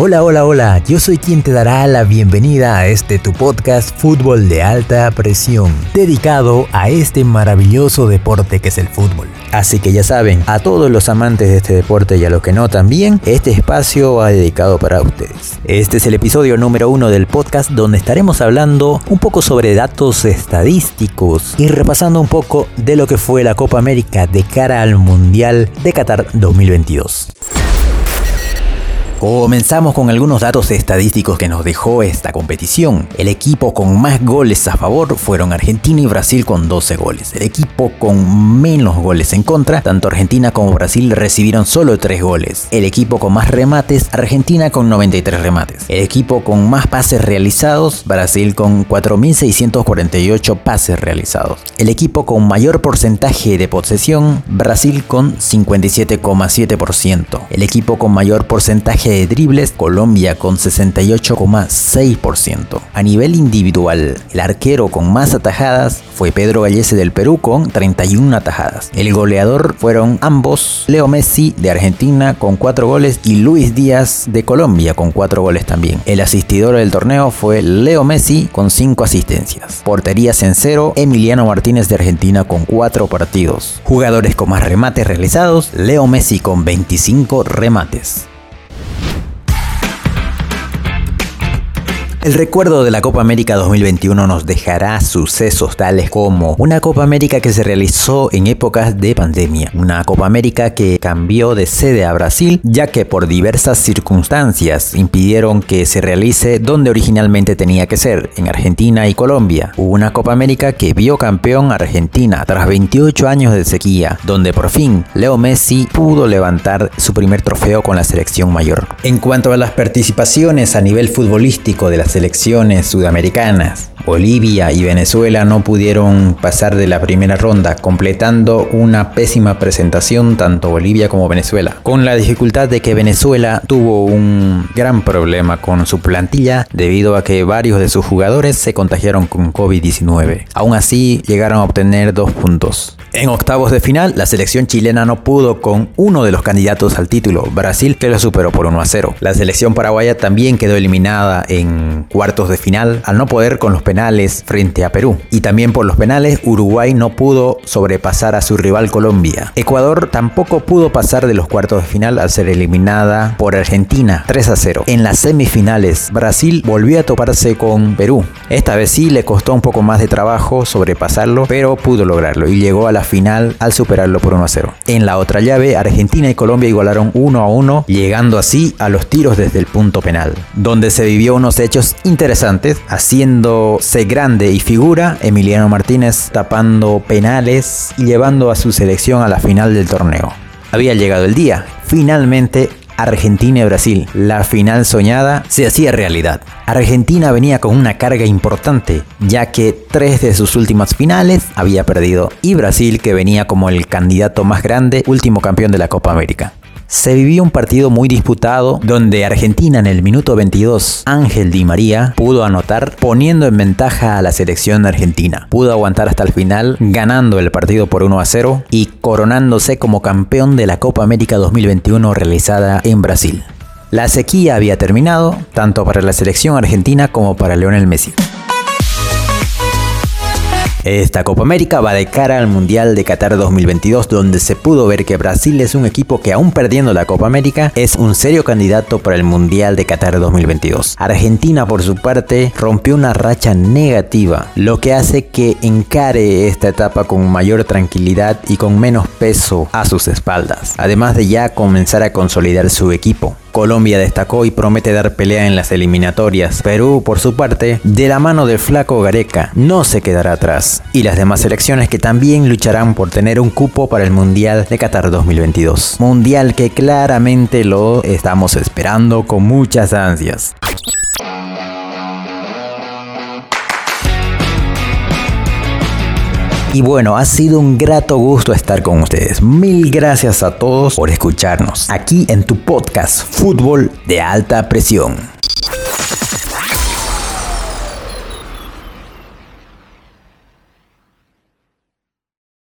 Hola, hola, hola, yo soy quien te dará la bienvenida a este tu podcast Fútbol de Alta Presión, dedicado a este maravilloso deporte que es el fútbol. Así que ya saben, a todos los amantes de este deporte y a los que no también, este espacio va dedicado para ustedes. Este es el episodio número uno del podcast donde estaremos hablando un poco sobre datos estadísticos y repasando un poco de lo que fue la Copa América de cara al Mundial de Qatar 2022. Comenzamos con algunos datos estadísticos que nos dejó esta competición. El equipo con más goles a favor fueron Argentina y Brasil con 12 goles. El equipo con menos goles en contra, tanto Argentina como Brasil recibieron solo 3 goles. El equipo con más remates, Argentina con 93 remates. El equipo con más pases realizados, Brasil con 4.648 pases realizados. El equipo con mayor porcentaje de posesión, Brasil con 57,7%. El equipo con mayor porcentaje de dribles, Colombia con 68,6%. A nivel individual, el arquero con más atajadas fue Pedro Gallese del Perú con 31 atajadas. El goleador fueron ambos, Leo Messi de Argentina con 4 goles y Luis Díaz de Colombia con 4 goles también. El asistidor del torneo fue Leo Messi con 5 asistencias. Porterías en cero, Emiliano Martínez de Argentina con 4 partidos. Jugadores con más remates realizados, Leo Messi con 25 remates. El recuerdo de la Copa América 2021 nos dejará sucesos tales como una Copa América que se realizó en épocas de pandemia, una Copa América que cambió de sede a Brasil ya que por diversas circunstancias impidieron que se realice donde originalmente tenía que ser, en Argentina y Colombia. Una Copa América que vio campeón Argentina tras 28 años de sequía, donde por fin Leo Messi pudo levantar su primer trofeo con la selección mayor. En cuanto a las participaciones a nivel futbolístico de la selecciones sudamericanas. Bolivia y Venezuela no pudieron pasar de la primera ronda, completando una pésima presentación tanto Bolivia como Venezuela, con la dificultad de que Venezuela tuvo un gran problema con su plantilla debido a que varios de sus jugadores se contagiaron con COVID-19. Aún así, llegaron a obtener dos puntos. En octavos de final, la selección chilena no pudo con uno de los candidatos al título, Brasil, que lo superó por 1 a 0. La selección paraguaya también quedó eliminada en cuartos de final al no poder con los penales frente a Perú. Y también por los penales, Uruguay no pudo sobrepasar a su rival Colombia. Ecuador tampoco pudo pasar de los cuartos de final al ser eliminada por Argentina 3 a 0. En las semifinales, Brasil volvió a toparse con Perú. Esta vez sí le costó un poco más de trabajo sobrepasarlo, pero pudo lograrlo y llegó a la final al superarlo por 1 a 0. En la otra llave, Argentina y Colombia igualaron 1 a 1, llegando así a los tiros desde el punto penal, donde se vivió unos hechos interesantes, haciéndose grande y figura Emiliano Martínez tapando penales y llevando a su selección a la final del torneo. Había llegado el día, finalmente Argentina y Brasil. La final soñada se hacía realidad. Argentina venía con una carga importante, ya que tres de sus últimas finales había perdido, y Brasil, que venía como el candidato más grande, último campeón de la Copa América se vivió un partido muy disputado donde Argentina en el minuto 22, Ángel Di María pudo anotar poniendo en ventaja a la selección argentina. Pudo aguantar hasta el final ganando el partido por 1 a 0 y coronándose como campeón de la Copa América 2021 realizada en Brasil. La sequía había terminado tanto para la selección argentina como para Lionel Messi. Esta Copa América va de cara al Mundial de Qatar 2022 donde se pudo ver que Brasil es un equipo que aún perdiendo la Copa América es un serio candidato para el Mundial de Qatar 2022. Argentina por su parte rompió una racha negativa, lo que hace que encare esta etapa con mayor tranquilidad y con menos peso a sus espaldas, además de ya comenzar a consolidar su equipo. Colombia destacó y promete dar pelea en las eliminatorias. Perú, por su parte, de la mano del flaco Gareca, no se quedará atrás. Y las demás selecciones que también lucharán por tener un cupo para el Mundial de Qatar 2022. Mundial que claramente lo estamos esperando con muchas ansias. Y bueno, ha sido un grato gusto estar con ustedes. Mil gracias a todos por escucharnos aquí en tu podcast Fútbol de Alta Presión.